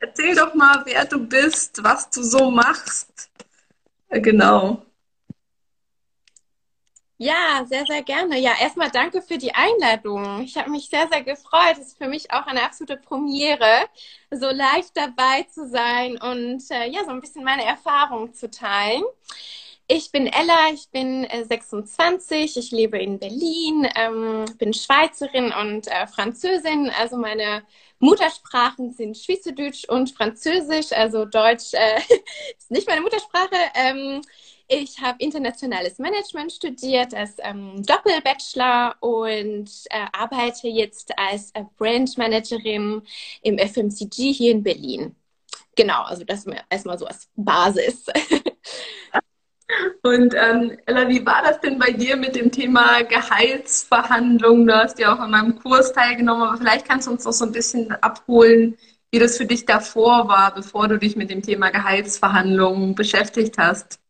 erzähl doch mal, wer du bist, was du so machst. Äh, genau. Ja, sehr, sehr gerne. Ja, erstmal danke für die Einladung. Ich habe mich sehr, sehr gefreut. Es ist für mich auch eine absolute Premiere, so live dabei zu sein und äh, ja, so ein bisschen meine Erfahrungen zu teilen. Ich bin Ella, ich bin äh, 26, ich lebe in Berlin, ähm, bin Schweizerin und äh, Französin. Also meine Muttersprachen sind Schweizerdeutsch und Französisch. Also Deutsch äh, ist nicht meine Muttersprache. Ähm, ich habe internationales Management studiert als ähm, Doppelbachelor und äh, arbeite jetzt als äh, Brandmanagerin im FMCG hier in Berlin. Genau, also das erstmal so als Basis. Und ähm, Ella, wie war das denn bei dir mit dem Thema Gehaltsverhandlungen? Du hast ja auch an meinem Kurs teilgenommen, aber vielleicht kannst du uns noch so ein bisschen abholen, wie das für dich davor war, bevor du dich mit dem Thema Gehaltsverhandlungen beschäftigt hast.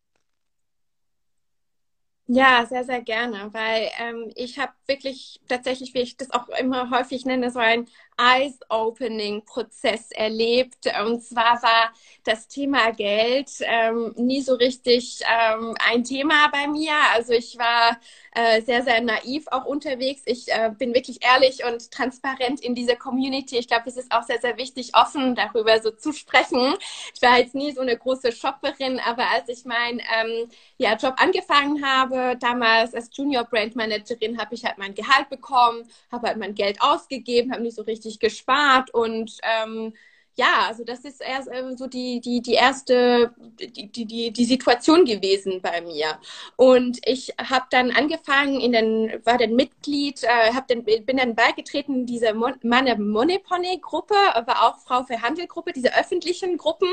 Ja, sehr, sehr gerne, weil ähm, ich habe wirklich tatsächlich, wie ich das auch immer häufig nenne, so ein Eyes-Opening-Prozess erlebt. Und zwar war das Thema Geld ähm, nie so richtig ähm, ein Thema bei mir. Also ich war äh, sehr, sehr naiv auch unterwegs. Ich äh, bin wirklich ehrlich und transparent in dieser Community. Ich glaube, es ist auch sehr, sehr wichtig, offen darüber so zu sprechen. Ich war jetzt nie so eine große Shopperin, aber als ich meinen ähm, ja, Job angefangen habe, damals als Junior Brand Managerin, habe ich halt mein Gehalt bekommen, habe halt mein Geld ausgegeben, habe nicht so richtig gespart und ähm, ja, also das ist erst äh, so die, die, die erste, die, die, die Situation gewesen bei mir. Und ich habe dann angefangen, in den, war dann Mitglied, äh, hab bin dann beigetreten in diese Meine Moneypony-Gruppe, aber auch Frau für Handel-Gruppe, diese öffentlichen Gruppen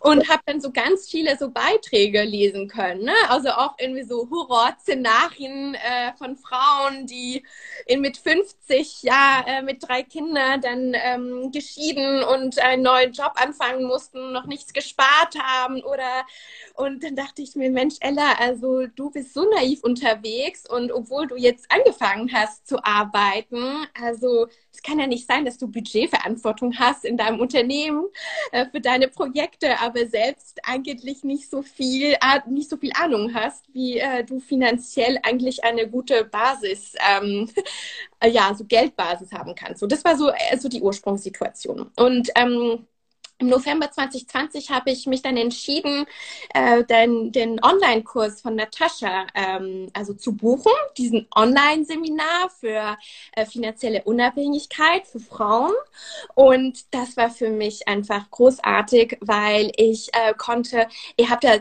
und habe dann so ganz viele so Beiträge lesen können. Ne? Also auch irgendwie so Horror-Szenarien äh, von Frauen, die in, mit 50, ja, äh, mit drei Kindern dann ähm, geschieden und ein einen neuen Job anfangen mussten, noch nichts gespart haben oder und dann dachte ich mir, Mensch, Ella, also du bist so naiv unterwegs und obwohl du jetzt angefangen hast zu arbeiten, also es kann ja nicht sein, dass du Budgetverantwortung hast in deinem Unternehmen äh, für deine Projekte, aber selbst eigentlich nicht so viel, äh, nicht so viel Ahnung hast, wie äh, du finanziell eigentlich eine gute Basis, ähm, ja, so Geldbasis haben kannst. So, das war so, äh, so die Ursprungssituation. Und ähm, im November 2020 habe ich mich dann entschieden, äh, den, den Online-Kurs von Natascha ähm, also zu buchen, diesen Online-Seminar für äh, finanzielle Unabhängigkeit für Frauen. Und das war für mich einfach großartig, weil ich äh, konnte, ihr habt ja,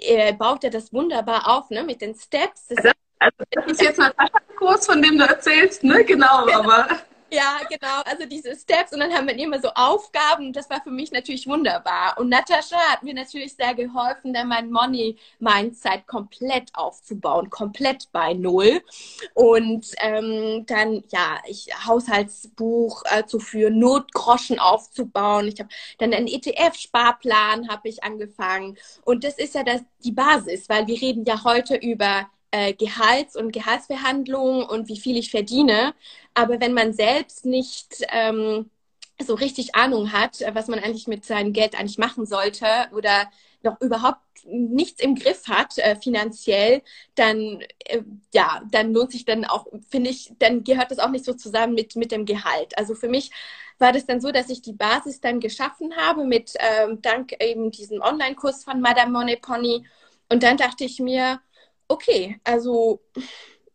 ihr baut ja das wunderbar auf, ne, mit den Steps. Das also, also das ist jetzt Natascha-Kurs, von dem du erzählst, ne? Genau, genau. aber ja, genau. Also diese Steps und dann haben wir immer so Aufgaben. Das war für mich natürlich wunderbar. Und Natascha hat mir natürlich sehr geholfen, dann mein Money-Mindset komplett aufzubauen, komplett bei Null. Und ähm, dann, ja, ich Haushaltsbuch äh, zu führen, Notgroschen aufzubauen. Ich habe dann einen ETF-Sparplan habe ich angefangen. Und das ist ja das, die Basis, weil wir reden ja heute über äh, Gehalts- und Gehaltsverhandlungen und wie viel ich verdiene. Aber wenn man selbst nicht ähm, so richtig Ahnung hat, was man eigentlich mit seinem Geld eigentlich machen sollte oder noch überhaupt nichts im Griff hat äh, finanziell, dann äh, ja, dann lohnt sich dann auch, finde ich, dann gehört das auch nicht so zusammen mit mit dem Gehalt. Also für mich war das dann so, dass ich die Basis dann geschaffen habe mit ähm, dank eben diesem Online-Kurs von Madame Monepony und dann dachte ich mir, okay, also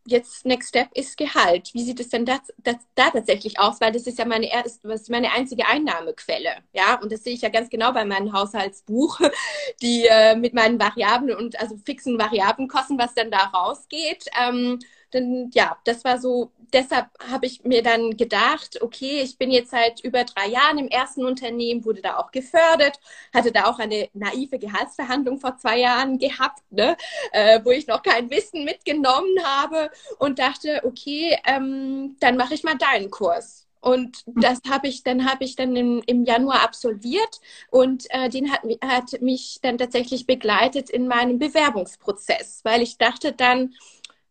jetzt Next Step ist Gehalt. Wie sieht es denn das, das, da tatsächlich aus? Weil das ist ja meine, erste, das ist meine einzige Einnahmequelle. Ja, und das sehe ich ja ganz genau bei meinem Haushaltsbuch, die äh, mit meinen Variablen und also fixen Variablenkosten, was dann da rausgeht. Ähm, dann, ja, das war so, deshalb habe ich mir dann gedacht, okay, ich bin jetzt seit über drei Jahren im ersten Unternehmen, wurde da auch gefördert, hatte da auch eine naive Gehaltsverhandlung vor zwei Jahren gehabt, ne, äh, wo ich noch kein Wissen mitgenommen habe und dachte, okay, ähm, dann mache ich mal deinen Kurs. Und das habe ich, dann habe ich dann im, im Januar absolviert und äh, den hat, hat mich dann tatsächlich begleitet in meinem Bewerbungsprozess, weil ich dachte dann,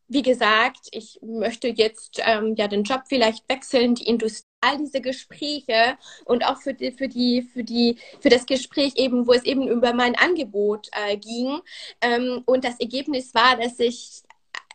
wie gesagt, ich möchte jetzt ähm, ja den Job vielleicht wechseln, die Industrie, all diese Gespräche und auch für die, für die, für die, für das Gespräch eben, wo es eben über mein Angebot äh, ging. Ähm, und das Ergebnis war, dass ich,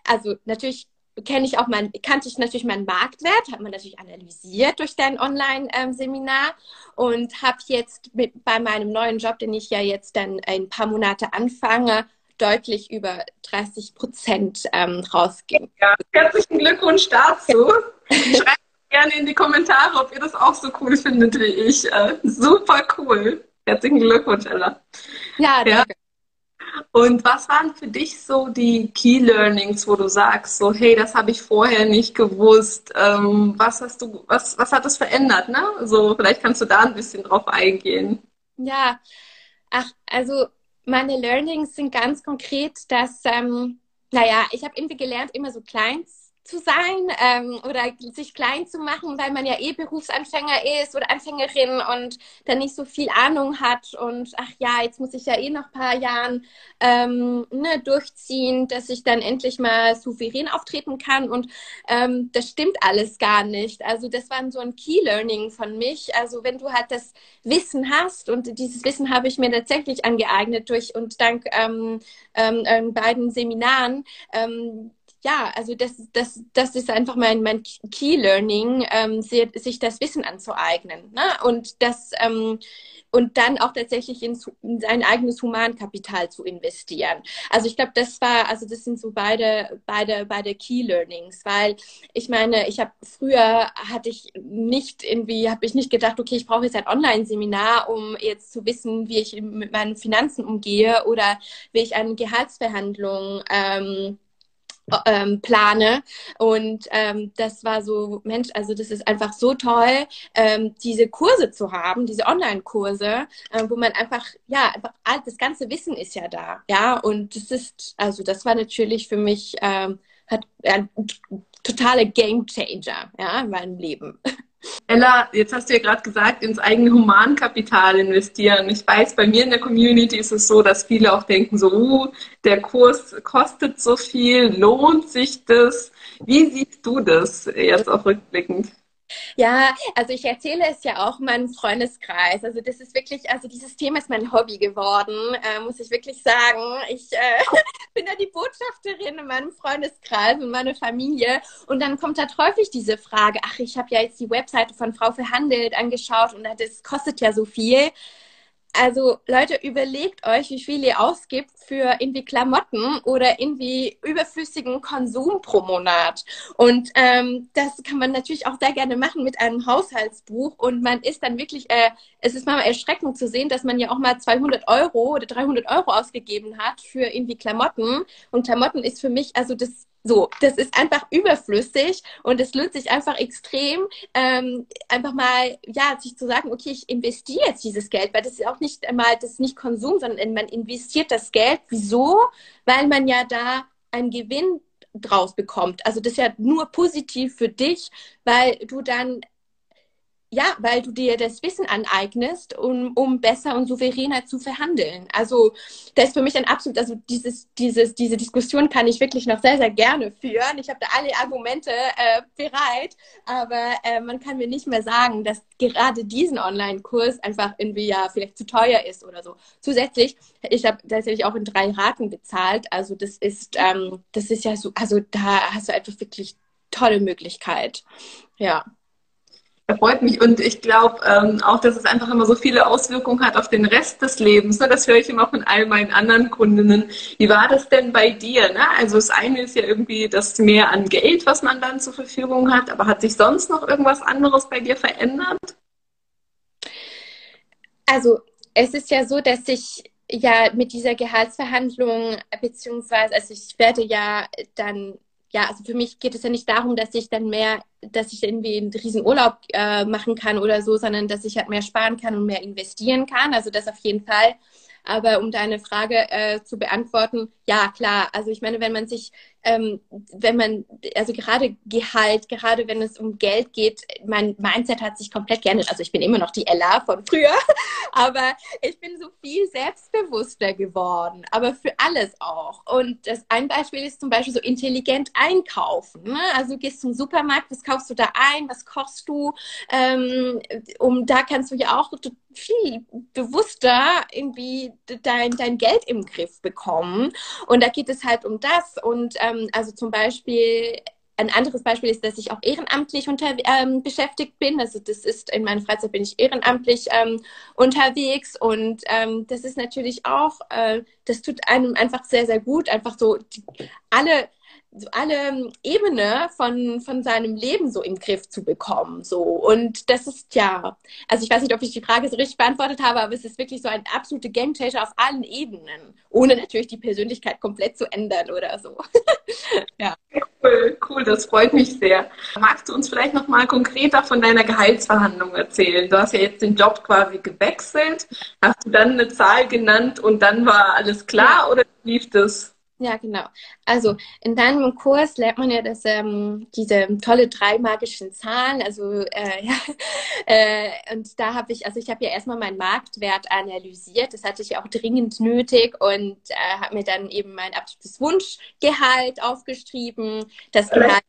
also natürlich kenne ich auch mein, kannte ich natürlich meinen Marktwert, hat man natürlich analysiert durch dein Online-Seminar und habe jetzt mit, bei meinem neuen Job, den ich ja jetzt dann ein paar Monate anfange, deutlich über 30 Prozent ähm, rausgehen. Ja, herzlichen Glückwunsch dazu. Schreibt gerne in die Kommentare, ob ihr das auch so cool findet wie ich. Äh, super cool. Herzlichen Glückwunsch, Ella. Ja, danke. Ja. Und was waren für dich so die Key Learnings, wo du sagst, so hey, das habe ich vorher nicht gewusst. Ähm, was hast du, was, was hat das verändert? Ne? So, vielleicht kannst du da ein bisschen drauf eingehen. Ja, ach, also meine Learnings sind ganz konkret, dass, ähm, naja, ich habe irgendwie gelernt, immer so klein zu sein ähm, oder sich klein zu machen, weil man ja eh Berufsanfänger ist oder Anfängerin und dann nicht so viel Ahnung hat und ach ja, jetzt muss ich ja eh noch ein paar Jahren ähm, ne, durchziehen, dass ich dann endlich mal souverän auftreten kann und ähm, das stimmt alles gar nicht. Also das war so ein Key Learning von mich. Also wenn du halt das Wissen hast und dieses Wissen habe ich mir tatsächlich angeeignet durch und dank ähm, ähm, ähm beiden Seminaren, ja, also das, das, das ist einfach mein, mein Key Learning, ähm, sich das Wissen anzueignen. Ne? Und das ähm, und dann auch tatsächlich in, in sein eigenes Humankapital zu investieren. Also ich glaube, das war, also das sind so beide, beide, beide Key Learnings, weil ich meine, ich habe früher hatte ich nicht irgendwie, habe ich nicht gedacht, okay, ich brauche jetzt ein Online-Seminar, um jetzt zu wissen, wie ich mit meinen Finanzen umgehe oder wie ich eine Gehaltsverhandlung ähm, ähm, plane. Und ähm, das war so, Mensch, also das ist einfach so toll, ähm, diese Kurse zu haben, diese Online-Kurse, äh, wo man einfach, ja, einfach das ganze Wissen ist ja da, ja. Und das ist, also das war natürlich für mich ähm, hat ja, totale Game Changer, ja, in meinem Leben. Ella, jetzt hast du ja gerade gesagt, ins eigene Humankapital investieren. Ich weiß, bei mir in der Community ist es so, dass viele auch denken, so, uh, der Kurs kostet so viel, lohnt sich das? Wie siehst du das jetzt auch rückblickend? Ja, also ich erzähle es ja auch in meinem Freundeskreis. Also das ist wirklich, also dieses Thema ist mein Hobby geworden, äh, muss ich wirklich sagen. Ich äh, bin ja die Botschafterin in meinem Freundeskreis und meine Familie. Und dann kommt halt häufig diese Frage, ach, ich habe ja jetzt die Webseite von Frau Verhandelt angeschaut und das kostet ja so viel. Also Leute, überlegt euch, wie viel ihr ausgibt für irgendwie Klamotten oder irgendwie überflüssigen Konsum pro Monat. Und ähm, das kann man natürlich auch sehr gerne machen mit einem Haushaltsbuch. Und man ist dann wirklich, äh, es ist manchmal erschreckend zu sehen, dass man ja auch mal 200 Euro oder 300 Euro ausgegeben hat für irgendwie Klamotten. Und Klamotten ist für mich, also das so, das ist einfach überflüssig und es lohnt sich einfach extrem, ähm, einfach mal, ja, sich zu sagen, okay, ich investiere jetzt dieses Geld, weil das ist auch nicht einmal, das ist nicht Konsum, sondern man investiert das Geld. Wieso? Weil man ja da einen Gewinn draus bekommt. Also das ist ja nur positiv für dich, weil du dann ja, weil du dir das Wissen aneignest, um, um besser und souveräner zu verhandeln. Also das ist für mich ein absolut, also dieses, dieses, diese Diskussion kann ich wirklich noch sehr, sehr gerne führen. Ich habe da alle Argumente äh, bereit, aber äh, man kann mir nicht mehr sagen, dass gerade diesen Online-Kurs einfach irgendwie ja vielleicht zu teuer ist oder so. Zusätzlich, ich habe tatsächlich auch in drei Raten bezahlt. Also das ist, ähm, das ist ja so, also da hast du einfach wirklich tolle Möglichkeit. Ja. Freut mich und ich glaube ähm, auch, dass es einfach immer so viele Auswirkungen hat auf den Rest des Lebens. Ne? Das höre ich immer von all meinen anderen Kundinnen. Wie war das denn bei dir? Ne? Also das eine ist ja irgendwie das Mehr an Geld, was man dann zur Verfügung hat, aber hat sich sonst noch irgendwas anderes bei dir verändert? Also es ist ja so, dass ich ja mit dieser Gehaltsverhandlung beziehungsweise also ich werde ja dann ja, also für mich geht es ja nicht darum, dass ich dann mehr, dass ich irgendwie einen riesen Urlaub äh, machen kann oder so, sondern dass ich halt mehr sparen kann und mehr investieren kann. Also das auf jeden Fall. Aber um deine Frage äh, zu beantworten, ja klar. Also ich meine, wenn man sich ähm, wenn man, also gerade Gehalt, gerade wenn es um Geld geht, mein Mindset hat sich komplett geändert. Also ich bin immer noch die Ella von früher, aber ich bin so viel selbstbewusster geworden, aber für alles auch. Und das ein Beispiel ist zum Beispiel so intelligent einkaufen. Ne? Also du gehst zum Supermarkt, was kaufst du da ein, was kochst du? Ähm, um da kannst du ja auch viel bewusster irgendwie dein, dein Geld im Griff bekommen. Und da geht es halt um das und äh, ähm, also zum Beispiel ein anderes Beispiel ist, dass ich auch ehrenamtlich unter, ähm, beschäftigt bin. Also das ist in meiner Freizeit bin ich ehrenamtlich ähm, unterwegs und ähm, das ist natürlich auch, äh, das tut einem einfach sehr, sehr gut, einfach so die, alle alle Ebene von, von seinem Leben so im Griff zu bekommen. So. Und das ist ja, also ich weiß nicht, ob ich die Frage so richtig beantwortet habe, aber es ist wirklich so ein absoluter Gamechanger auf allen Ebenen, ohne natürlich die Persönlichkeit komplett zu ändern oder so. ja. Cool, cool, das freut mich sehr. Magst du uns vielleicht nochmal konkreter von deiner Gehaltsverhandlung erzählen? Du hast ja jetzt den Job quasi gewechselt. Hast du dann eine Zahl genannt und dann war alles klar ja. oder lief das? Ja, genau. Also in deinem Kurs lernt man ja dass ähm, diese tolle drei magischen Zahlen. Also äh, ja, äh, und da habe ich, also ich habe ja erstmal meinen Marktwert analysiert. Das hatte ich auch dringend nötig und äh, habe mir dann eben mein absolutes Wunschgehalt aufgeschrieben. Das Gehalt.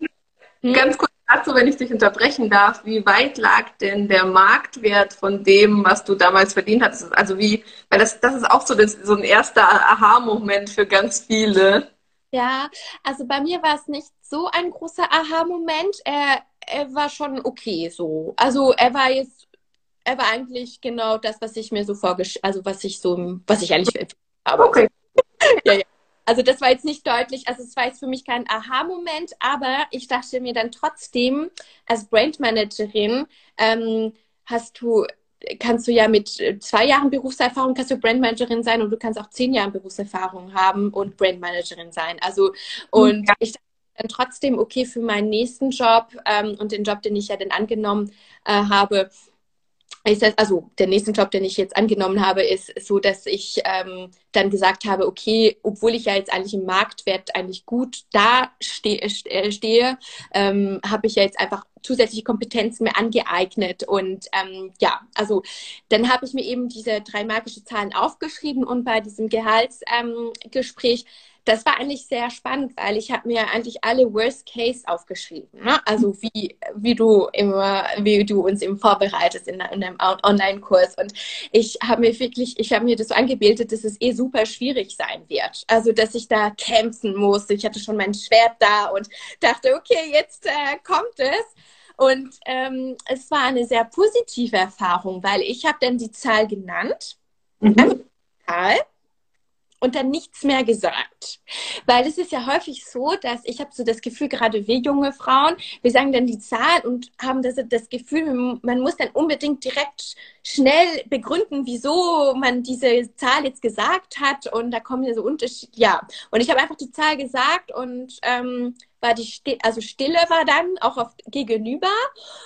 Hm? Ganz kurz dazu, wenn ich dich unterbrechen darf, wie weit lag denn der Marktwert von dem, was du damals verdient hast? Also wie, weil das, das ist auch so, das, so ein erster Aha-Moment für ganz viele. Ja, also bei mir war es nicht so ein großer Aha-Moment. Er, er war schon okay so. Also er war jetzt, er war eigentlich genau das, was ich mir so vorgestellt, also was ich so, was ich eigentlich habe. Okay. ja, ja. Also das war jetzt nicht deutlich, also es war jetzt für mich kein Aha-Moment, aber ich dachte mir dann trotzdem, als Brandmanagerin ähm, hast du, kannst du ja mit zwei Jahren Berufserfahrung kannst du Brandmanagerin sein und du kannst auch zehn Jahre Berufserfahrung haben und Brandmanagerin sein. Also und ja. ich dachte dann trotzdem, okay, für meinen nächsten Job ähm, und den Job, den ich ja dann angenommen äh, habe, das, also der nächste Job, den ich jetzt angenommen habe, ist so, dass ich ähm, dann gesagt habe, okay, obwohl ich ja jetzt eigentlich im Marktwert eigentlich gut da ste äh, stehe, ähm, habe ich ja jetzt einfach zusätzliche Kompetenzen mir angeeignet. Und ähm, ja, also dann habe ich mir eben diese drei magische Zahlen aufgeschrieben und bei diesem Gehaltsgespräch ähm, das war eigentlich sehr spannend, weil ich habe mir eigentlich alle Worst Case aufgeschrieben. Ne? Also wie, wie du immer, wie du uns eben vorbereitest in, in einem Online-Kurs. Und ich habe mir wirklich, ich habe mir das so angebildet, dass es eh super schwierig sein wird. Also dass ich da kämpfen muss. Ich hatte schon mein Schwert da und dachte, okay, jetzt äh, kommt es. Und ähm, es war eine sehr positive Erfahrung, weil ich habe dann die Zahl genannt. Mhm. Zahl und dann nichts mehr gesagt. Weil es ist ja häufig so, dass ich habe so das Gefühl, gerade wir junge Frauen, wir sagen dann die Zahl und haben das, das Gefühl, man muss dann unbedingt direkt schnell begründen, wieso man diese Zahl jetzt gesagt hat. Und da kommen ja so Unterschiede. Ja, und ich habe einfach die Zahl gesagt und ähm, war die Stille, also Stille war dann auch auf gegenüber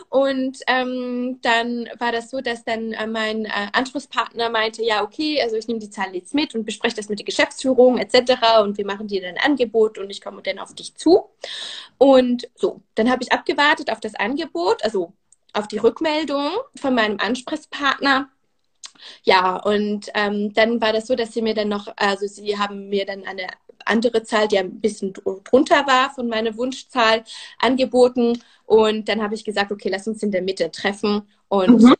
und ähm, dann war das so, dass dann äh, mein äh, Anschlusspartner meinte, ja okay, also ich nehme die Zahl jetzt mit und bespreche das mit der Geschäftsführung etc. und wir machen dir dann ein Angebot und ich komme dann auf dich zu und so, dann habe ich abgewartet auf das Angebot, also auf die Rückmeldung von meinem Ansprechpartner ja, und ähm, dann war das so, dass sie mir dann noch, also sie haben mir dann eine andere Zahl, die ein bisschen drunter war von meiner Wunschzahl, angeboten. Und dann habe ich gesagt, okay, lass uns in der Mitte treffen. Und mhm.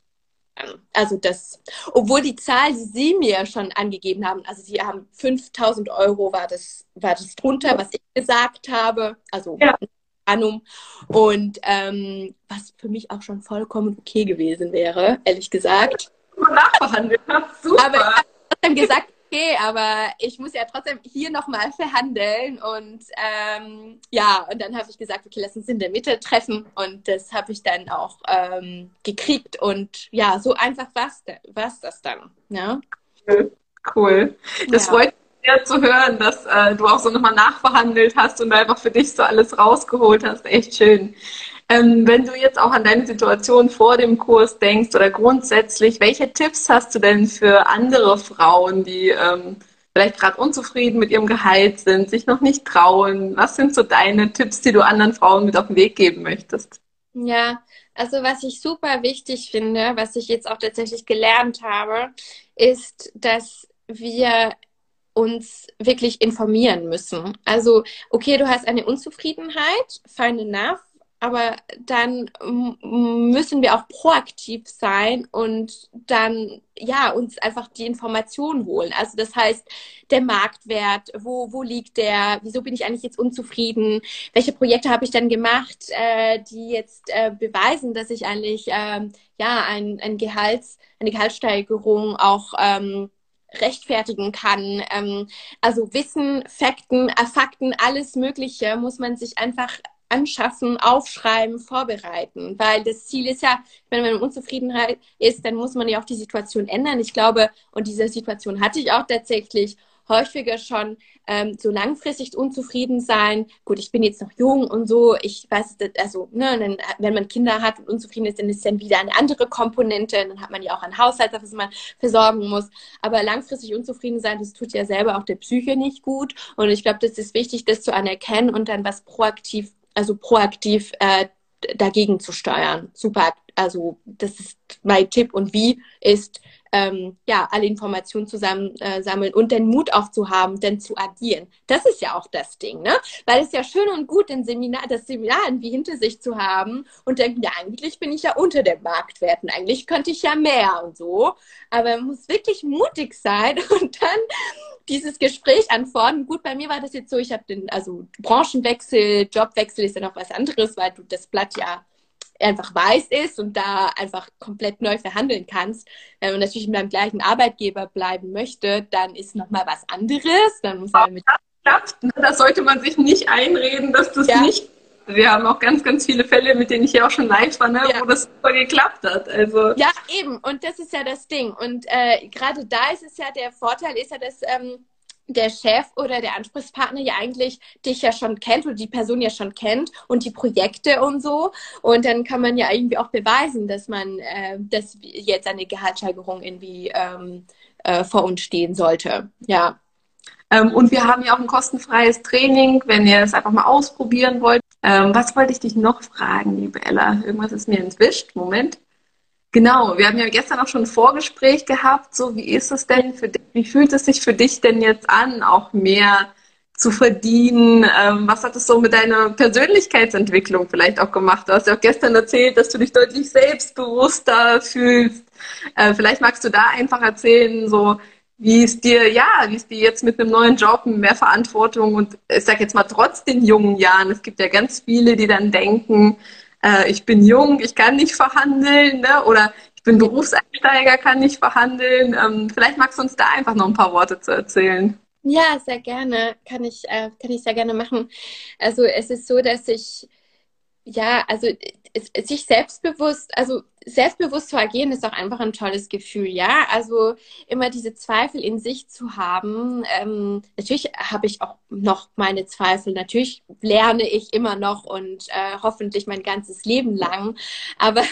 also das, obwohl die Zahl, die Sie mir schon angegeben haben, also Sie haben 5000 Euro war das, war das drunter, was ich gesagt habe. Also ja. Annum. Und ähm, was für mich auch schon vollkommen okay gewesen wäre, ehrlich gesagt. Nachverhandelt. Super. Aber ich habe trotzdem gesagt, okay, aber ich muss ja trotzdem hier nochmal verhandeln. Und ähm, ja, und dann habe ich gesagt, okay, lass uns in der Mitte treffen. Und das habe ich dann auch ähm, gekriegt. Und ja, so einfach war es das dann. Ja? Cool. Das ja. freut mich sehr zu hören, dass äh, du auch so nochmal nachverhandelt hast und einfach für dich so alles rausgeholt hast. Echt schön. Ähm, wenn du jetzt auch an deine Situation vor dem Kurs denkst oder grundsätzlich, welche Tipps hast du denn für andere Frauen, die ähm, vielleicht gerade unzufrieden mit ihrem Gehalt sind, sich noch nicht trauen? Was sind so deine Tipps, die du anderen Frauen mit auf den Weg geben möchtest? Ja, also was ich super wichtig finde, was ich jetzt auch tatsächlich gelernt habe, ist, dass wir uns wirklich informieren müssen. Also, okay, du hast eine Unzufriedenheit, fine enough, aber dann müssen wir auch proaktiv sein und dann ja uns einfach die Informationen holen. Also das heißt, der Marktwert, wo, wo liegt der, wieso bin ich eigentlich jetzt unzufrieden, welche Projekte habe ich denn gemacht, äh, die jetzt äh, beweisen, dass ich eigentlich äh, ja ein, ein Gehalts, eine Gehaltssteigerung auch ähm, rechtfertigen kann. Ähm, also Wissen, Fakten, äh, Fakten, alles Mögliche muss man sich einfach anschaffen, aufschreiben, vorbereiten. Weil das Ziel ist ja, wenn man Unzufriedenheit ist, dann muss man ja auch die Situation ändern. Ich glaube, und diese Situation hatte ich auch tatsächlich häufiger schon ähm, so langfristig unzufrieden sein. Gut, ich bin jetzt noch jung und so. Ich weiß, also ne, dann, wenn man Kinder hat und unzufrieden ist, dann ist dann wieder eine andere Komponente. Dann hat man ja auch ein Haushalt, das man versorgen muss. Aber langfristig unzufrieden sein, das tut ja selber auch der Psyche nicht gut. Und ich glaube, das ist wichtig, das zu anerkennen und dann was proaktiv also proaktiv äh, dagegen zu steuern. Super, also das ist mein Tipp. Und wie ist, ähm, ja, alle Informationen zusammen äh, sammeln und den Mut auch zu haben, denn zu agieren. Das ist ja auch das Ding, ne? Weil es ja schön und gut, den Seminar, das Seminar irgendwie hinter sich zu haben und denken, ja, eigentlich bin ich ja unter den Marktwerten, eigentlich könnte ich ja mehr und so. Aber man muss wirklich mutig sein und dann dieses Gespräch antworten. Gut, bei mir war das jetzt so, ich habe den, also Branchenwechsel, Jobwechsel ist ja noch was anderes, weil du das Blatt ja einfach weiß ist und da einfach komplett neu verhandeln kannst. Wenn man natürlich mit deinem gleichen Arbeitgeber bleiben möchte, dann ist nochmal was anderes. Dann muss man mit das klappt. Das sollte man sich nicht einreden, dass das ja. nicht. Wir haben auch ganz, ganz viele Fälle, mit denen ich ja auch schon live war, ne, ja. wo das super geklappt hat. Also ja, eben. Und das ist ja das Ding. Und äh, gerade da ist es ja der Vorteil, ist ja, dass ähm, der Chef oder der Ansprechpartner ja eigentlich dich ja schon kennt oder die Person ja schon kennt und die Projekte und so. Und dann kann man ja irgendwie auch beweisen, dass man, äh, dass jetzt eine Gehaltssteigerung irgendwie ähm, äh, vor uns stehen sollte. Ja. Ähm, und wir haben ja auch ein kostenfreies Training, wenn ihr es einfach mal ausprobieren wollt. Ähm, was wollte ich dich noch fragen, liebe Ella? Irgendwas ist mir entwischt. Moment. Genau, wir haben ja gestern auch schon ein Vorgespräch gehabt. So, wie ist es denn für dich? Wie fühlt es sich für dich denn jetzt an, auch mehr zu verdienen? Ähm, was hat es so mit deiner Persönlichkeitsentwicklung vielleicht auch gemacht? Du hast ja auch gestern erzählt, dass du dich deutlich selbstbewusster fühlst. Äh, vielleicht magst du da einfach erzählen, so wie es dir, ja, wie es dir jetzt mit einem neuen Job, mehr Verantwortung und ich sag jetzt mal trotz den jungen Jahren, es gibt ja ganz viele, die dann denken, äh, ich bin jung, ich kann nicht verhandeln, ne? oder ich bin Berufseinsteiger, kann nicht verhandeln. Ähm, vielleicht magst du uns da einfach noch ein paar Worte zu erzählen. Ja, sehr gerne. Kann ich, äh, kann ich sehr gerne machen. Also es ist so, dass ich ja, also sich selbstbewusst, also selbstbewusst zu agieren, ist auch einfach ein tolles Gefühl, ja. Also immer diese Zweifel in sich zu haben. Ähm, natürlich habe ich auch noch meine Zweifel. Natürlich lerne ich immer noch und äh, hoffentlich mein ganzes Leben lang. Aber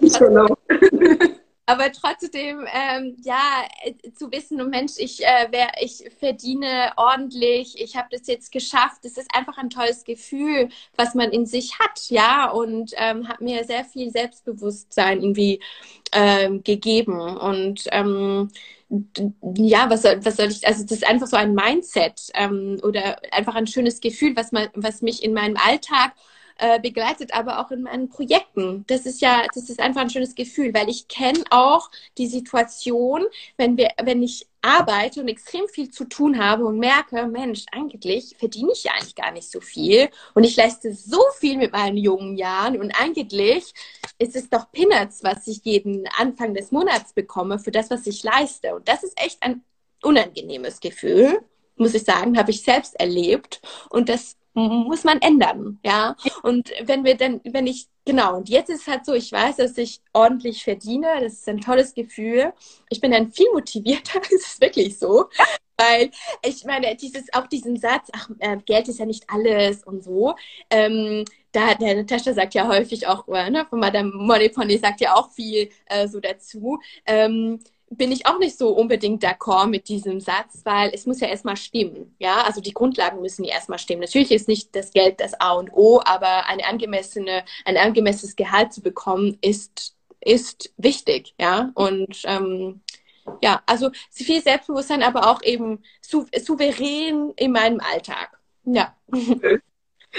aber trotzdem, ähm, ja, äh, zu wissen, oh Mensch, ich, äh, wer, ich verdiene ordentlich, ich habe das jetzt geschafft, das ist einfach ein tolles Gefühl, was man in sich hat, ja, und ähm, hat mir sehr viel Selbstbewusstsein irgendwie ähm, gegeben. Und ähm, ja, was soll, was soll ich, also das ist einfach so ein Mindset ähm, oder einfach ein schönes Gefühl, was man, was mich in meinem Alltag äh, begleitet, aber auch in meinen Projekten. Das ist ja, das ist einfach ein schönes Gefühl, weil ich kenne auch die Situation, wenn wir, wenn ich arbeite und extrem viel zu tun habe und merke, Mensch, eigentlich verdiene ich ja eigentlich gar nicht so viel und ich leiste so viel mit meinen jungen Jahren und eigentlich ist es doch Peanuts, was ich jeden Anfang des Monats bekomme für das, was ich leiste. Und das ist echt ein unangenehmes Gefühl, muss ich sagen, habe ich selbst erlebt und das muss man ändern, ja. Und wenn wir dann, wenn ich, genau, und jetzt ist es halt so, ich weiß, dass ich ordentlich verdiene, das ist ein tolles Gefühl. Ich bin dann viel motivierter, das ist wirklich so. Weil ich meine, dieses, auch diesen Satz, ach, äh, Geld ist ja nicht alles und so, ähm, da, der Natascha sagt ja häufig auch, äh, ne, von Madame Moneypony sagt ja auch viel äh, so dazu. Ähm, bin ich auch nicht so unbedingt d'accord mit diesem Satz, weil es muss ja erstmal stimmen. Ja, also die Grundlagen müssen ja erstmal stimmen. Natürlich ist nicht das Geld das A und O, aber eine angemessene, ein angemessenes Gehalt zu bekommen ist, ist wichtig. Ja, und ähm, ja, also viel Selbstbewusstsein, aber auch eben sou souverän in meinem Alltag. Ja.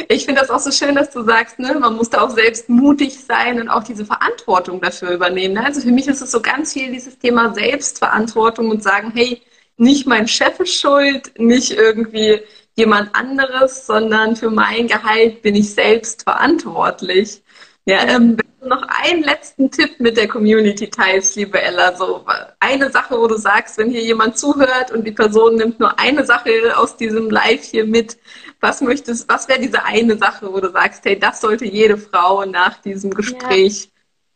Ich finde das auch so schön, dass du sagst, ne, man muss da auch selbst mutig sein und auch diese Verantwortung dafür übernehmen. Also für mich ist es so ganz viel dieses Thema Selbstverantwortung und sagen, hey, nicht mein Chef ist schuld, nicht irgendwie jemand anderes, sondern für mein Gehalt bin ich selbst verantwortlich. Ja, ähm, wenn du noch einen letzten Tipp mit der Community teilst, liebe Ella, so eine Sache, wo du sagst, wenn hier jemand zuhört und die Person nimmt nur eine Sache aus diesem Live hier mit, was möchtest, was wäre diese eine Sache, wo du sagst, hey, das sollte jede Frau nach diesem Gespräch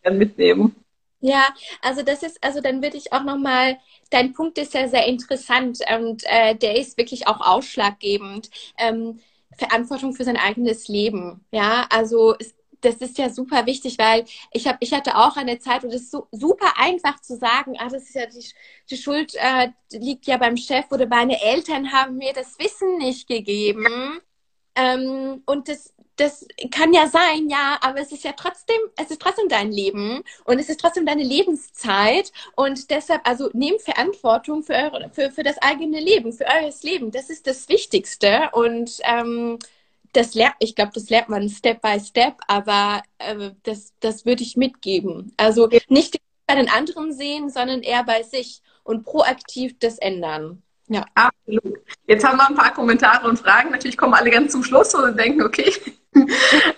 ja. mitnehmen? Ja, also das ist, also dann würde ich auch nochmal, dein Punkt ist ja sehr interessant und äh, der ist wirklich auch ausschlaggebend. Ähm, Verantwortung für sein eigenes Leben. Ja, also es, das ist ja super wichtig, weil ich habe, ich hatte auch eine Zeit, wo das ist so super einfach zu sagen, ah, das ist ja die, die Schuld äh, liegt ja beim Chef oder meine Eltern haben mir das Wissen nicht gegeben. Ähm, und das, das kann ja sein, ja, aber es ist ja trotzdem, es ist trotzdem dein Leben und es ist trotzdem deine Lebenszeit und deshalb, also nehmt Verantwortung für, eure, für, für das eigene Leben, für eures Leben. Das ist das Wichtigste und ähm, das lernt, ich glaube, das lernt man Step by Step, aber äh, das, das würde ich mitgeben. Also nicht bei den anderen sehen, sondern eher bei sich und proaktiv das ändern. Ja. Absolut. Jetzt haben wir ein paar Kommentare und Fragen. Natürlich kommen alle ganz zum Schluss und denken, okay.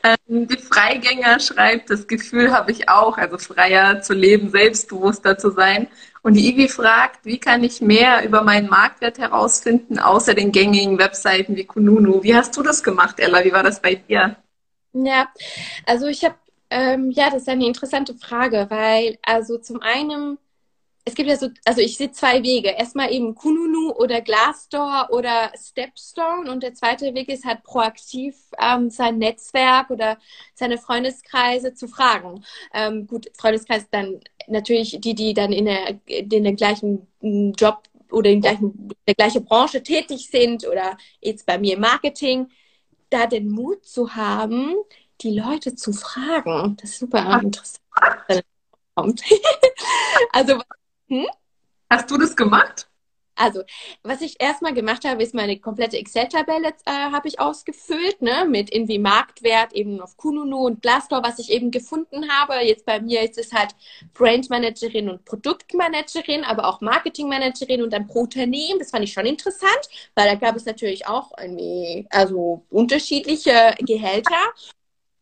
Ähm, die Freigänger schreibt, das Gefühl habe ich auch, also freier zu leben, selbstbewusster zu sein. Und die Ivi fragt, wie kann ich mehr über meinen Marktwert herausfinden, außer den gängigen Webseiten wie Kununu? Wie hast du das gemacht, Ella? Wie war das bei dir? Ja, also ich habe, ähm, ja, das ist eine interessante Frage, weil also zum einen es gibt ja so, also ich sehe zwei Wege. Erstmal eben Kununu oder Glassdoor oder Stepstone und der zweite Weg ist halt proaktiv ähm, sein Netzwerk oder seine Freundeskreise zu fragen. Ähm, gut, Freundeskreis dann natürlich die, die dann in der, in der gleichen mm, Job oder in, gleichen, der gleichen Branche tätig sind oder jetzt bei mir im Marketing, da den Mut zu haben, die Leute zu fragen. Das ist super interessant. also hm? Hast du das gemacht? Also, was ich erstmal gemacht habe, ist meine komplette Excel-Tabelle äh, habe ich ausgefüllt, ne, mit irgendwie Marktwert eben auf Kununu und Glassdoor, was ich eben gefunden habe. Jetzt bei mir ist es halt Brandmanagerin und Produktmanagerin, aber auch Marketingmanagerin und dann pro Unternehmen. Das fand ich schon interessant, weil da gab es natürlich auch irgendwie, also unterschiedliche Gehälter.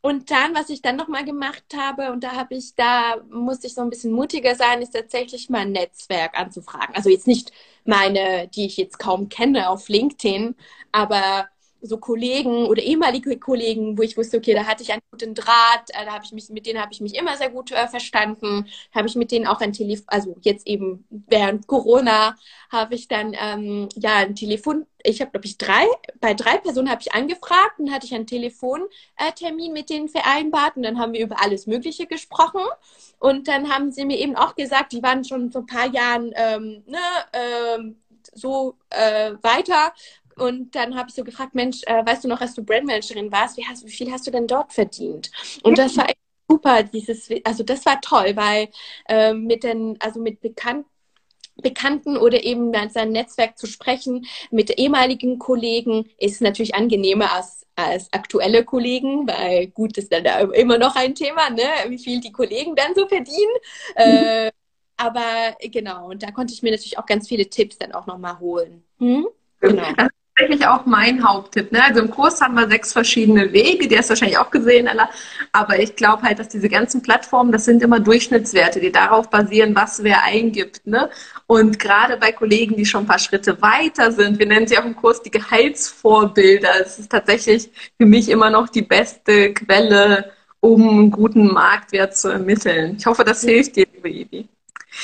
Und dann, was ich dann nochmal gemacht habe, und da habe ich, da musste ich so ein bisschen mutiger sein, ist tatsächlich mein Netzwerk anzufragen. Also jetzt nicht meine, die ich jetzt kaum kenne auf LinkedIn, aber so Kollegen oder ehemalige Kollegen, wo ich wusste, okay, da hatte ich einen guten Draht, äh, da habe ich mich, mit denen habe ich mich immer sehr gut äh, verstanden, habe ich mit denen auch ein Telefon, also jetzt eben während Corona habe ich dann ähm, ja ein Telefon, ich habe glaube ich drei, bei drei Personen habe ich angefragt und hatte ich einen Telefontermin mit denen vereinbart und dann haben wir über alles Mögliche gesprochen und dann haben sie mir eben auch gesagt, die waren schon vor ein paar Jahren ähm, ne, ähm, so äh, weiter und dann habe ich so gefragt, Mensch, äh, weißt du noch, als du Brandmanagerin warst, wie, hast, wie viel hast du denn dort verdient? Und das war echt super, dieses, also das war toll, weil äh, mit den, also mit Bekannten, Bekannten oder eben mit seinem Netzwerk zu sprechen, mit ehemaligen Kollegen, ist natürlich angenehmer als, als aktuelle Kollegen, weil gut ist dann da immer noch ein Thema, ne? wie viel die Kollegen dann so verdienen. Mhm. Äh, aber genau, und da konnte ich mir natürlich auch ganz viele Tipps dann auch nochmal holen. Hm? Genau tatsächlich auch mein Haupttipp. Ne? Also im Kurs haben wir sechs verschiedene Wege, die hast du wahrscheinlich auch gesehen, Ella. Aber ich glaube halt, dass diese ganzen Plattformen, das sind immer Durchschnittswerte, die darauf basieren, was wer eingibt. Ne? Und gerade bei Kollegen, die schon ein paar Schritte weiter sind, wir nennen sie auch im Kurs die Gehaltsvorbilder. Es ist tatsächlich für mich immer noch die beste Quelle, um einen guten Marktwert zu ermitteln. Ich hoffe, das hilft dir, liebe Ivi.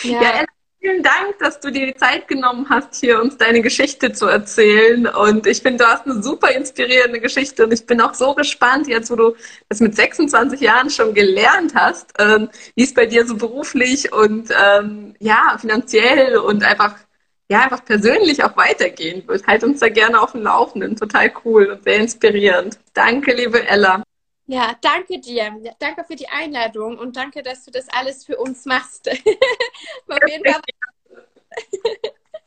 Ja. ja vielen Dank, dass du dir die Zeit genommen hast, hier uns deine Geschichte zu erzählen. Und ich finde, du hast eine super inspirierende Geschichte. Und ich bin auch so gespannt, jetzt wo du das mit 26 Jahren schon gelernt hast, ähm, wie es bei dir so beruflich und ähm, ja, finanziell und einfach, ja, einfach persönlich auch weitergehen wird. Halt uns da gerne auf dem Laufenden. Total cool und sehr inspirierend. Danke, liebe Ella. Ja, danke dir. Danke für die Einladung und danke, dass du das alles für uns machst. Auf jeden Fall.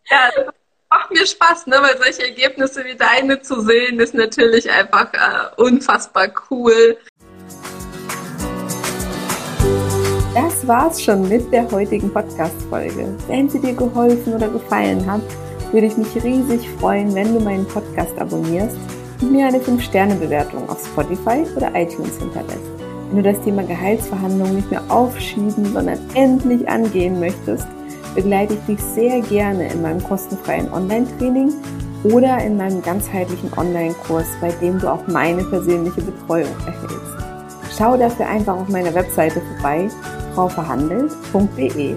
ja, das macht mir Spaß, ne? weil solche Ergebnisse wie deine zu sehen, ist natürlich einfach äh, unfassbar cool. Das war's schon mit der heutigen Podcast-Folge. Wenn sie dir geholfen oder gefallen hat, würde ich mich riesig freuen, wenn du meinen Podcast abonnierst und mir eine 5-Sterne-Bewertung auf Spotify oder iTunes hinterlässt. Wenn du das Thema Gehaltsverhandlungen nicht mehr aufschieben, sondern endlich angehen möchtest, begleite ich dich sehr gerne in meinem kostenfreien Online-Training oder in meinem ganzheitlichen Online-Kurs, bei dem du auch meine persönliche Betreuung erhältst. Schau dafür einfach auf meiner Webseite vorbei, frauverhandelt.de.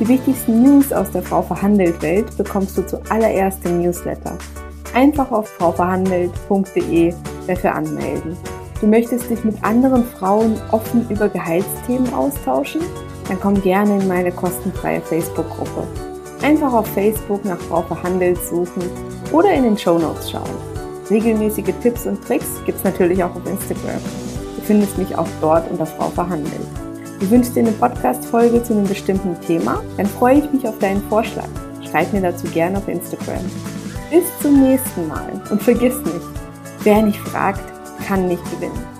Die wichtigsten News aus der Frau Verhandelt Welt bekommst du zuallererst im Newsletter einfach auf frauverhandelt.de dafür anmelden. Du möchtest dich mit anderen Frauen offen über Gehaltsthemen austauschen? Dann komm gerne in meine kostenfreie Facebook-Gruppe. Einfach auf Facebook nach Frau Verhandelt suchen oder in den Show Notes schauen. Regelmäßige Tipps und Tricks gibt es natürlich auch auf Instagram. Du findest mich auch dort unter Frau Verhandelt. Du wünschst dir eine Podcast-Folge zu einem bestimmten Thema? Dann freue ich mich auf deinen Vorschlag. Schreib mir dazu gerne auf Instagram. Bis zum nächsten Mal und vergiss nicht, wer nicht fragt, kann nicht gewinnen.